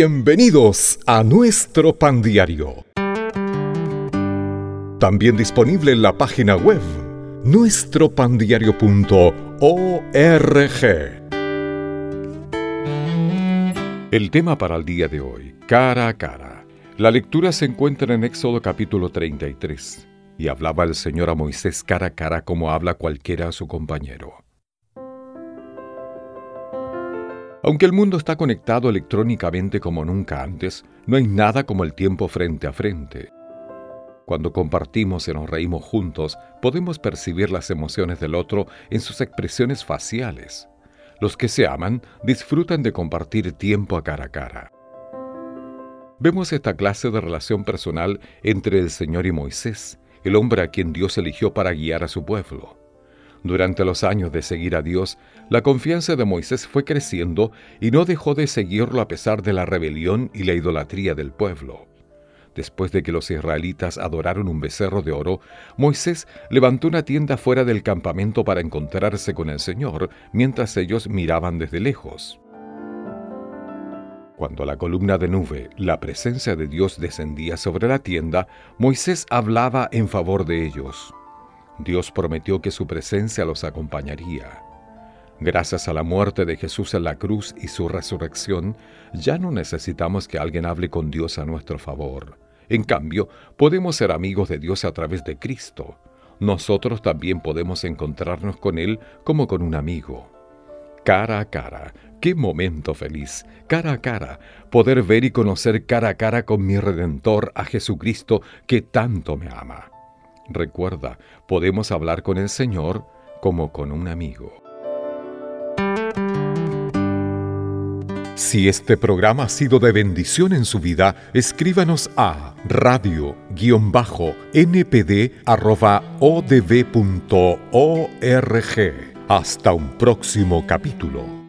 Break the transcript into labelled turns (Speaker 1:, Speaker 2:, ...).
Speaker 1: Bienvenidos a nuestro pan diario. También disponible en la página web nuestropandiario.org. El tema para el día de hoy, cara a cara. La lectura se encuentra en Éxodo capítulo 33 y hablaba el Señor a Moisés cara a cara como habla cualquiera a su compañero. Aunque el mundo está conectado electrónicamente como nunca antes, no hay nada como el tiempo frente a frente. Cuando compartimos y nos reímos juntos, podemos percibir las emociones del otro en sus expresiones faciales. Los que se aman disfrutan de compartir tiempo a cara a cara. Vemos esta clase de relación personal entre el Señor y Moisés, el hombre a quien Dios eligió para guiar a su pueblo. Durante los años de seguir a Dios, la confianza de Moisés fue creciendo y no dejó de seguirlo a pesar de la rebelión y la idolatría del pueblo. Después de que los israelitas adoraron un becerro de oro, Moisés levantó una tienda fuera del campamento para encontrarse con el Señor mientras ellos miraban desde lejos. Cuando la columna de nube, la presencia de Dios descendía sobre la tienda, Moisés hablaba en favor de ellos. Dios prometió que su presencia los acompañaría. Gracias a la muerte de Jesús en la cruz y su resurrección, ya no necesitamos que alguien hable con Dios a nuestro favor. En cambio, podemos ser amigos de Dios a través de Cristo. Nosotros también podemos encontrarnos con Él como con un amigo. Cara a cara, qué momento feliz, cara a cara, poder ver y conocer cara a cara con mi Redentor a Jesucristo que tanto me ama. Recuerda, podemos hablar con el Señor como con un amigo. Si este programa ha sido de bendición en su vida, escríbanos a radio-npd.odb.org. Hasta un próximo capítulo.